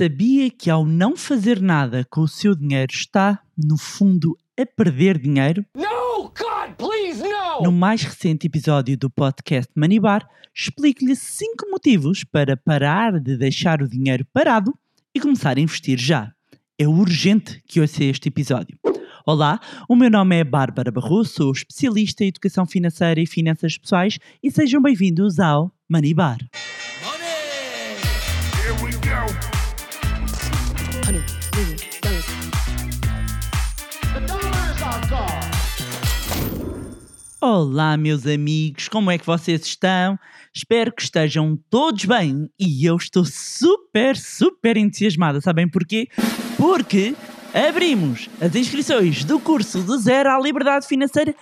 Sabia que ao não fazer nada com o seu dinheiro está, no fundo, a perder dinheiro? No, God, please, no! No mais recente episódio do podcast Manibar, explico-lhe 5 motivos para parar de deixar o dinheiro parado e começar a investir já. É urgente que ouça este episódio. Olá, o meu nome é Bárbara Barroso, sou especialista em educação financeira e finanças pessoais e sejam bem-vindos ao Manibar. Here Olá, meus amigos, como é que vocês estão? Espero que estejam todos bem e eu estou super, super entusiasmada. Sabem porquê? Porque abrimos as inscrições do curso do Zero à Liberdade Financeira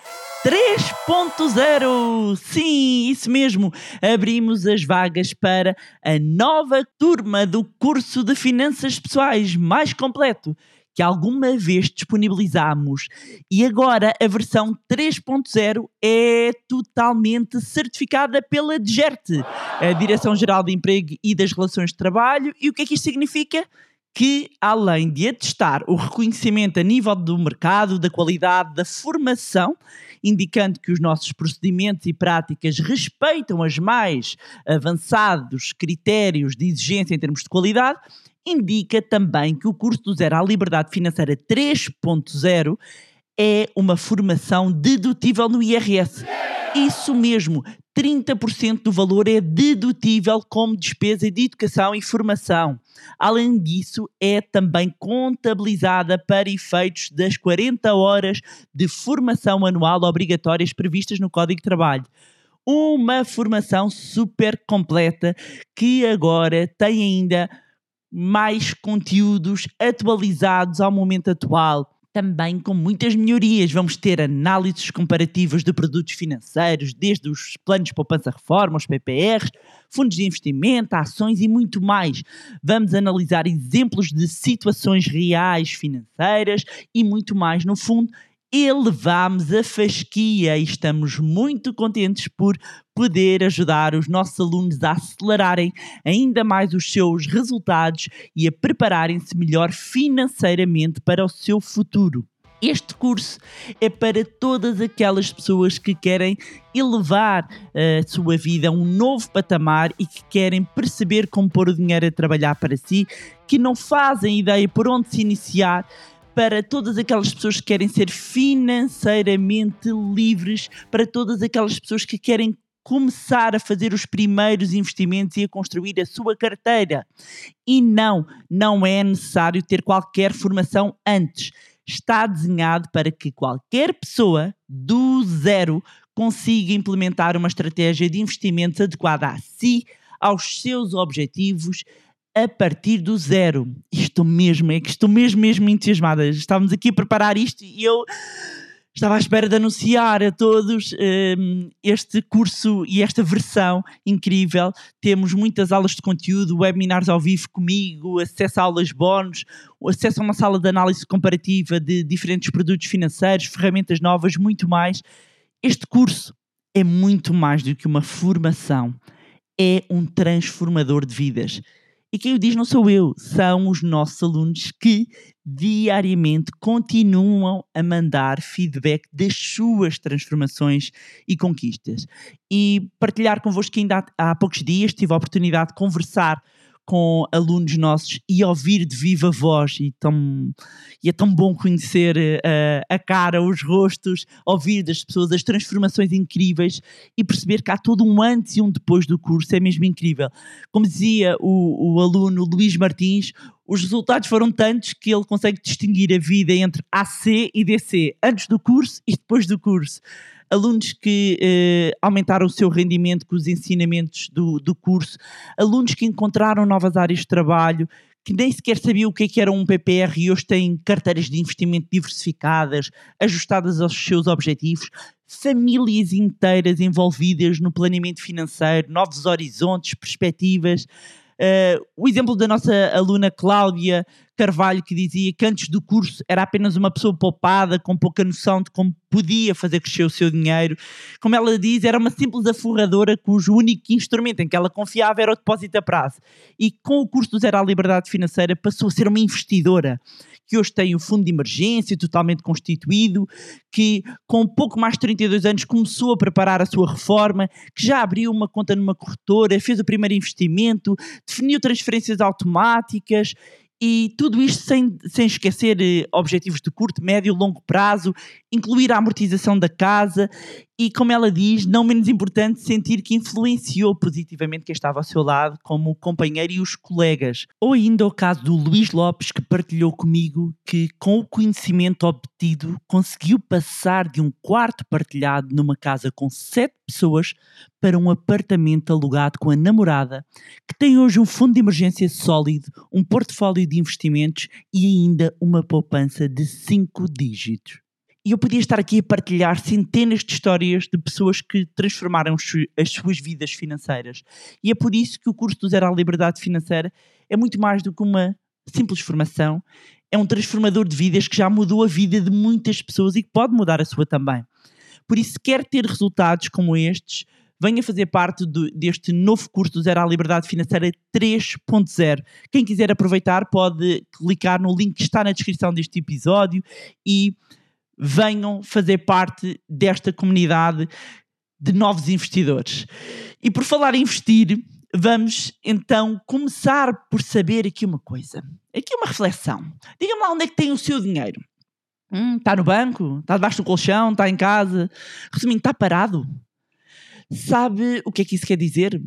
3.0. Sim, isso mesmo. Abrimos as vagas para a nova turma do curso de Finanças Pessoais mais completo que alguma vez disponibilizámos e agora a versão 3.0 é totalmente certificada pela DGERT, a Direção-Geral de Emprego e das Relações de Trabalho. E o que é que isto significa? Que, além de atestar o reconhecimento a nível do mercado, da qualidade, da formação, indicando que os nossos procedimentos e práticas respeitam os mais avançados critérios de exigência em termos de qualidade, indica também que o curso do Zero à Liberdade Financeira 3.0 é uma formação dedutível no IRS. Isso mesmo, 30% do valor é dedutível como despesa de educação e formação. Além disso, é também contabilizada para efeitos das 40 horas de formação anual obrigatórias previstas no Código de Trabalho. Uma formação super completa que agora tem ainda mais conteúdos atualizados ao momento atual. Também com muitas melhorias. Vamos ter análises comparativas de produtos financeiros, desde os planos de poupança-reforma, os PPRs, fundos de investimento, ações e muito mais. Vamos analisar exemplos de situações reais financeiras e muito mais. No fundo, elevamos a fasquia e estamos muito contentes por poder ajudar os nossos alunos a acelerarem ainda mais os seus resultados e a prepararem-se melhor financeiramente para o seu futuro. Este curso é para todas aquelas pessoas que querem elevar a sua vida a um novo patamar e que querem perceber como pôr o dinheiro a trabalhar para si, que não fazem ideia por onde se iniciar, para todas aquelas pessoas que querem ser financeiramente livres, para todas aquelas pessoas que querem começar a fazer os primeiros investimentos e a construir a sua carteira. E não, não é necessário ter qualquer formação antes. Está desenhado para que qualquer pessoa do zero consiga implementar uma estratégia de investimentos adequada a si, aos seus objetivos, a partir do zero. Estou mesmo, é que estou mesmo, mesmo entusiasmada. Estávamos aqui a preparar isto e eu estava à espera de anunciar a todos um, este curso e esta versão incrível. Temos muitas aulas de conteúdo, webinars ao vivo comigo, acesso a aulas bónus, acesso a uma sala de análise comparativa de diferentes produtos financeiros, ferramentas novas, muito mais. Este curso é muito mais do que uma formação, é um transformador de vidas. E quem o diz não sou eu, são os nossos alunos que diariamente continuam a mandar feedback das suas transformações e conquistas. E partilhar convosco que ainda há, há poucos dias tive a oportunidade de conversar com alunos nossos e ouvir de viva voz e, tão, e é tão bom conhecer uh, a cara, os rostos, ouvir das pessoas as transformações incríveis e perceber que há todo um antes e um depois do curso, é mesmo incrível. Como dizia o, o aluno Luís Martins, os resultados foram tantos que ele consegue distinguir a vida entre AC e DC, antes do curso e depois do curso. Alunos que eh, aumentaram o seu rendimento com os ensinamentos do, do curso, alunos que encontraram novas áreas de trabalho, que nem sequer sabiam o que, é que era um PPR e hoje têm carteiras de investimento diversificadas, ajustadas aos seus objetivos, famílias inteiras envolvidas no planeamento financeiro, novos horizontes, perspectivas. Uh, o exemplo da nossa aluna Cláudia, Carvalho que dizia que antes do curso era apenas uma pessoa poupada, com pouca noção de como podia fazer crescer o seu dinheiro. Como ela diz, era uma simples aforradora cujo único instrumento em que ela confiava era o depósito a prazo. E com o curso do Zero à Liberdade Financeira passou a ser uma investidora que hoje tem o fundo de emergência totalmente constituído, que com pouco mais de 32 anos começou a preparar a sua reforma, que já abriu uma conta numa corretora, fez o primeiro investimento, definiu transferências automáticas e tudo isto sem, sem esquecer eh, objetivos de curto, médio longo prazo, incluir a amortização da casa e, como ela diz, não menos importante, sentir que influenciou positivamente quem estava ao seu lado, como o companheiro e os colegas. Ou ainda o caso do Luís Lopes, que partilhou comigo que, com o conhecimento obtido, conseguiu passar de um quarto partilhado numa casa com sete pessoas para um apartamento alugado com a namorada, que tem hoje um fundo de emergência sólido, um portfólio de investimentos e ainda uma poupança de cinco dígitos. E eu podia estar aqui a partilhar centenas de histórias de pessoas que transformaram as su- as suas vidas financeiras. E é por isso que o curso do Zero à Liberdade Financeira é muito mais do que uma simples formação, é um transformador de vidas que já mudou a vida de muitas pessoas e que pode mudar a sua também. Por isso, se quer ter resultados como estes, venha fazer parte do- deste novo curso do Zero à Liberdade Financeira 3.0. Quem quiser aproveitar pode clicar no link que está na descrição deste episódio e venham fazer parte desta comunidade de novos investidores. E por falar em investir, vamos então começar por saber aqui uma coisa. Aqui uma reflexão. Diga-me lá onde é que tem o seu dinheiro. Hum, está no banco? Está debaixo do colchão? Está em casa? Resumindo, está parado? Sabe o que é que isso quer dizer?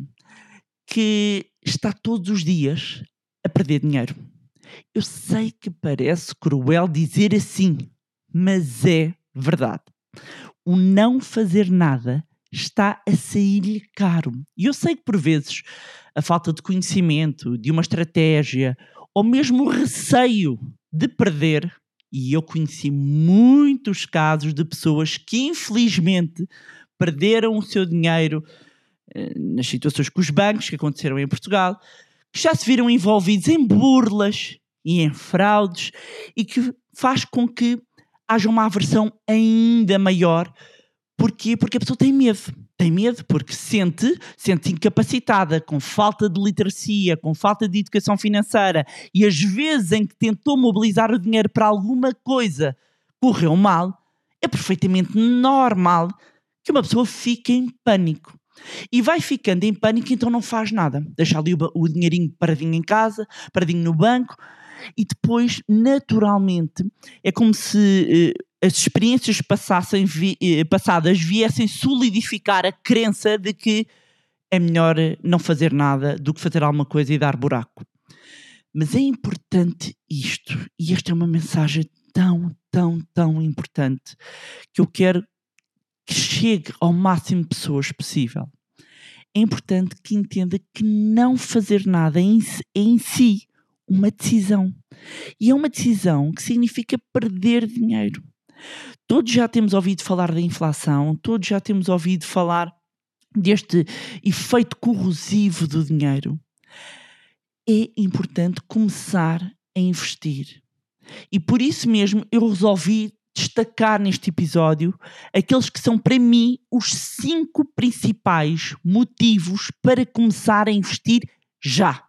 Que está todos os dias a perder dinheiro. Eu sei que parece cruel dizer assim, mas é verdade. O não fazer nada está a sair-lhe caro. E eu sei que por vezes a falta de conhecimento, de uma estratégia, ou mesmo o receio de perder, e eu conheci muitos casos de pessoas que infelizmente perderam o seu dinheiro eh, nas situações com os bancos que aconteceram em Portugal, que já se viram envolvidos em burlas e em fraudes e que faz com que haja uma aversão ainda maior. Porquê? Porque a pessoa tem medo. Tem medo porque sente, sente incapacitada, com falta de literacia, com falta de educação financeira e as vezes em que tentou mobilizar o dinheiro para alguma coisa correu mal, é perfeitamente normal que uma pessoa fique em pânico. E vai ficando em pânico, então não faz nada. Deixa ali o, o dinheirinho paradinho em casa, paradinho no banco, e depois, naturalmente, é como se eh, as experiências passassem eh, passadas viessem solidificar a crença de que é melhor não fazer nada do que fazer alguma coisa e dar buraco. Mas é importante isto, e esta é uma mensagem tão, tão, tão importante que eu quero que chegue ao máximo de pessoas possível. É importante que entenda que não fazer nada em si uma decisão. E é uma decisão que significa perder dinheiro. Todos já temos ouvido falar da inflação, todos já temos ouvido falar deste efeito corrosivo do dinheiro. É importante começar a investir. E por isso mesmo eu resolvi destacar neste episódio aqueles que são para mim os cinco principais motivos para começar a investir já.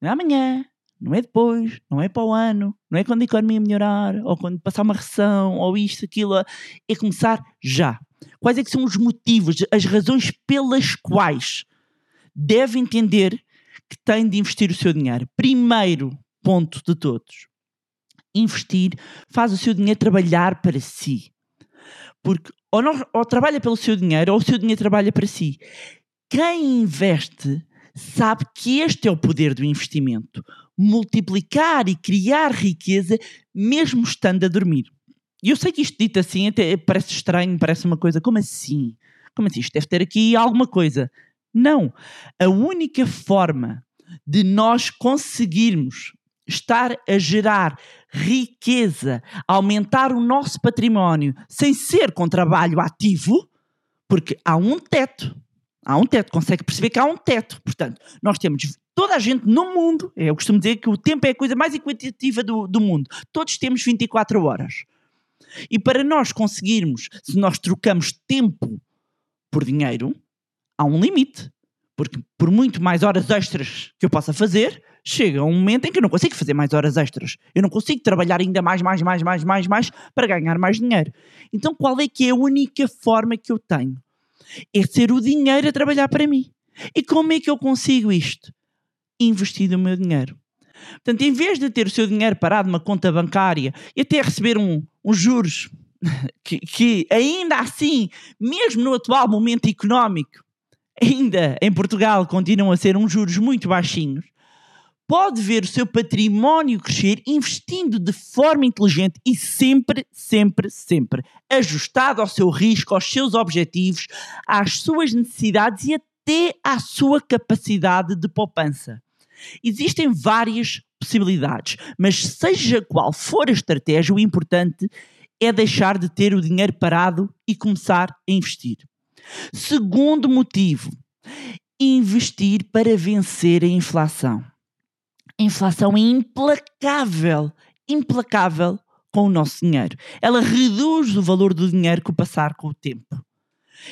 Amanhã, não é depois, não é para o ano, não é quando a economia melhorar, ou quando passar uma recessão, ou isto, aquilo, é começar já. Quais é que são os motivos, as razões pelas quais deve entender que tem de investir o seu dinheiro? Primeiro ponto de todos. Investir faz o seu dinheiro trabalhar para si. Porque ou, não, ou trabalha pelo seu dinheiro ou o seu dinheiro trabalha para si. Quem investe sabe que este é o poder do investimento. Multiplicar e criar riqueza mesmo estando a dormir. E eu sei que isto dito assim até parece estranho, parece uma coisa, como assim? Como assim? Isto deve ter aqui alguma coisa. Não. A única forma de nós conseguirmos estar a gerar riqueza, aumentar o nosso património sem ser com trabalho ativo, porque há um teto. Há um teto, consegue perceber que há um teto. Portanto, nós temos toda a gente no mundo, eu costumo dizer que o tempo é a coisa mais equitativa do, do mundo. Todos temos 24 horas. E para nós conseguirmos, se nós trocamos tempo por dinheiro, há um limite. Porque por muito mais horas extras que eu possa fazer, chega um momento em que eu não consigo fazer mais horas extras. Eu não consigo trabalhar ainda mais, mais, mais, mais, mais, mais para ganhar mais dinheiro. Então qual é que é a única forma que eu tenho? É ser o dinheiro a trabalhar para mim. E como é que eu consigo isto? Investir o meu dinheiro. Portanto, em vez de ter o seu dinheiro parado numa conta bancária e até receber um, uns juros que, que ainda assim, mesmo no atual momento económico, ainda em Portugal continuam a ser uns juros muito baixinhos, pode ver o seu património crescer investindo de forma inteligente e sempre, sempre, sempre ajustado ao seu risco, aos seus objetivos, às suas necessidades e até à sua capacidade de poupança. Existem várias possibilidades, mas seja qual for a estratégia, o importante é deixar de ter o dinheiro parado e começar a investir. Segundo motivo, investir para vencer a inflação. Inflação é implacável, implacável com o nosso dinheiro. Ela reduz o valor do dinheiro o passar com o tempo.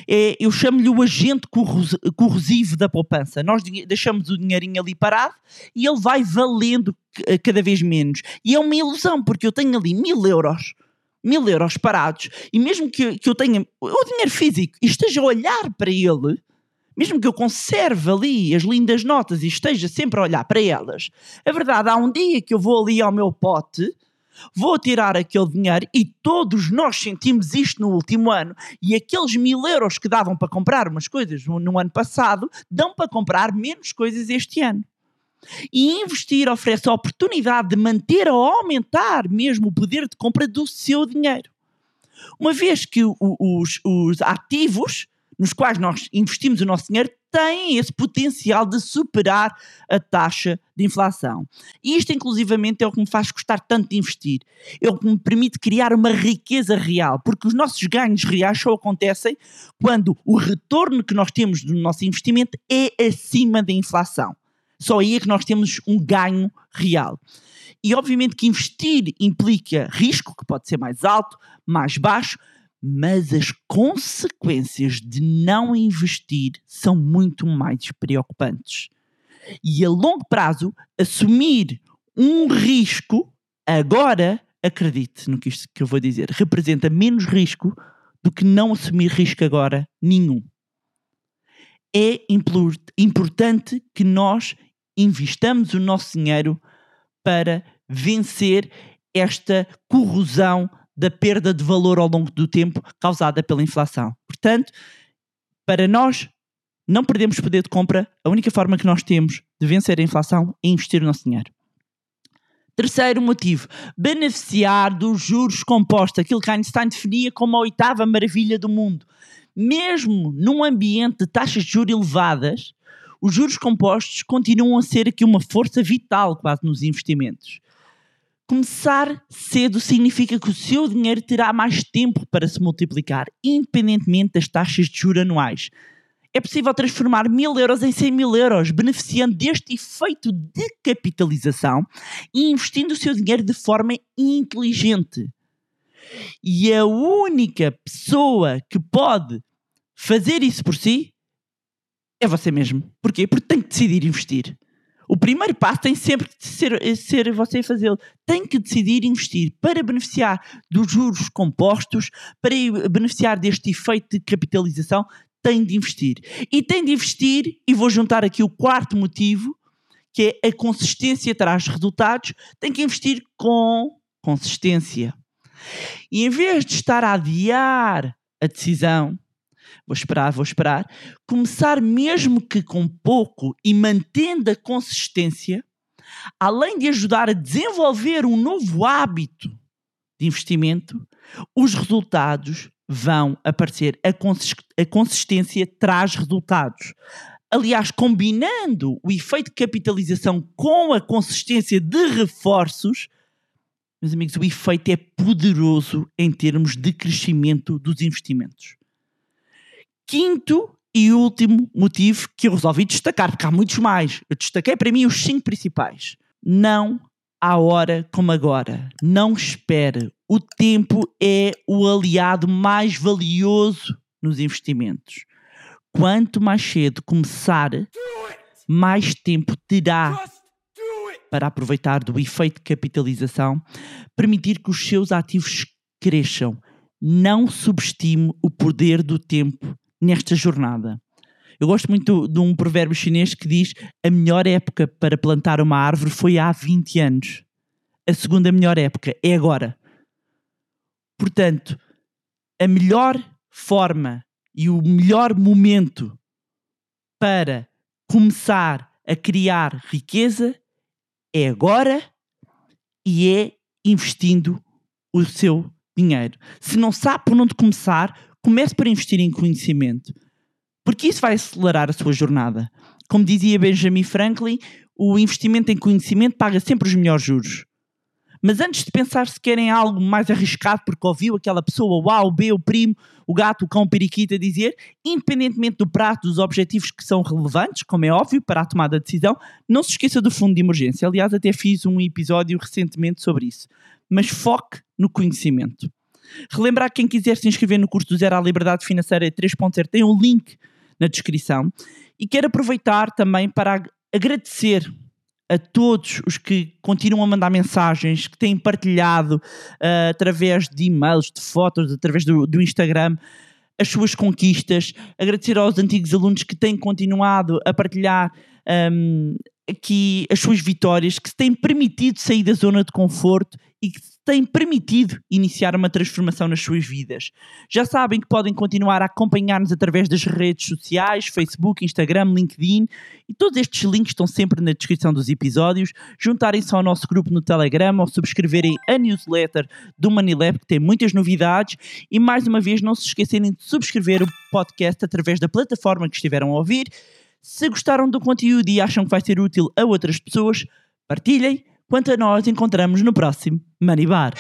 É, eu chamo-lhe o agente corros- corrosivo da poupança. Nós deixamos o dinheirinho ali parado e ele vai valendo cada vez menos. E é uma ilusão, porque eu tenho ali mil euros, mil euros parados, e mesmo que, que eu tenha o dinheiro físico e esteja a olhar para ele, mesmo que eu conserve ali as lindas notas e esteja sempre a olhar para elas, a verdade, há um dia que eu vou ali ao meu pote, vou tirar aquele dinheiro e todos nós sentimos isto no último ano e aqueles mil euros que davam para comprar umas coisas no, no ano passado dão para comprar menos coisas este ano. E investir oferece a oportunidade de manter ou aumentar mesmo o poder de compra do seu dinheiro. Uma vez que os, os ativos nos quais nós investimos o nosso dinheiro têm esse potencial de superar a taxa de inflação. E isto, inclusivamente, é o que me faz gostar tanto de investir. É o que me permite criar uma riqueza real, porque os nossos ganhos reais só acontecem quando o retorno que nós temos do nosso investimento é acima da inflação. Só aí é que nós temos um ganho real. E obviamente que investir implica risco, que pode ser mais alto, mais baixo, mas as consequências de não investir são muito mais preocupantes. E a longo prazo, assumir um risco, agora, acredite no que isto que eu vou dizer, representa menos risco do que não assumir risco agora nenhum. É impor- importante que nós investamos o nosso dinheiro para vencer esta corrosão da perda de valor ao longo do tempo causada pela inflação. Portanto, para nós não perdemos poder de compra, a única forma que nós temos de vencer a inflação é investir o nosso dinheiro. Terceiro motivo, beneficiar dos juros compostos, aquilo que Einstein definia como a oitava maravilha do mundo. Mesmo num ambiente de taxas de juros elevadas, os juros compostos continuam a ser aqui uma força vital quase nos investimentos. Começar cedo significa que o seu dinheiro terá mais tempo para se multiplicar, independentemente das taxas de juros anuais. É possível transformar mil euros em 100 mil euros, beneficiando deste efeito de capitalização e investindo o seu dinheiro de forma inteligente. E a única pessoa que pode fazer isso por si é você mesmo. Porquê? Porque tem que decidir investir. O primeiro passo tem sempre que ser, ser você fazê-lo. Tem que decidir investir para beneficiar dos juros compostos, para beneficiar deste efeito de capitalização, tem de investir. E tem de investir, e vou juntar aqui o quarto motivo, que é a consistência traz resultados, tem que investir com consistência. E em vez de estar a adiar a decisão, vou esperar, vou esperar, começar mesmo que com pouco e mantendo a consistência, além de ajudar a desenvolver um novo hábito de investimento, os resultados vão aparecer. A, consist a consistência traz resultados. Aliás, combinando o efeito de capitalização com a consistência de reforços, meus amigos, o efeito é poderoso em termos de crescimento dos investimentos. Quinto E último motivo que eu resolvi destacar, porque há muitos mais, eu destaquei para mim os cinco principais. Não há hora como agora. Não espere. O tempo é o aliado mais valioso nos investimentos. Quanto mais cedo começar, mais tempo terá para aproveitar do efeito de capitalização, permitir que os seus ativos cresçam. Não subestime o poder do tempo nesta jornada. Eu gosto muito de um provérbio chinês que diz: a melhor época para plantar uma árvore foi há 20 anos. A segunda melhor época é agora. Portanto, a melhor forma e o melhor momento para começar a criar riqueza é agora e é investindo o seu dinheiro. Se não sabe por onde começar, comece por investir em conhecimento, porque isso vai acelerar a sua jornada. Como dizia Benjamin Franklin, o investimento em conhecimento paga sempre os melhores juros. Mas antes de pensar se querem algo mais arriscado, porque ouviu aquela pessoa, o A, o B, o primo, o gato, o cão, o periquito a dizer, independentemente do prato, dos objetivos que são relevantes, como é óbvio, para a tomada de decisão, não se esqueça do fundo de emergência. Aliás, até fiz um episódio recentemente sobre isso. Mas foque no conhecimento. Relembrar que quem quiser se inscrever no curso do Zero à Liberdade Financeira 3.0 tem um link na descrição. E quero aproveitar também para ag- agradecer a todos os que continuam a mandar mensagens, que têm partilhado ah, através de e-mails, de fotos, através do, do Instagram, as suas conquistas. Agradecer aos antigos alunos que têm continuado a partilhar ahm, aqui as suas vitórias, que se têm permitido sair da zona de conforto e que se têm permitido iniciar uma transformação nas suas vidas. Já sabem que podem continuar a acompanhar-nos através das redes sociais, Facebook, Instagram, LinkedIn e todos estes links estão sempre na descrição dos episódios. Juntarem-se ao nosso grupo no Telegram ou subscreverem a newsletter do Manilab que tem muitas novidades e mais uma vez não se esquecerem de subscrever o podcast através da plataforma que estiveram a ouvir. Se gostaram do conteúdo e acham que vai ser útil a outras pessoas, partilhem. Quanto a nós, encontramos no próximo Money Bar.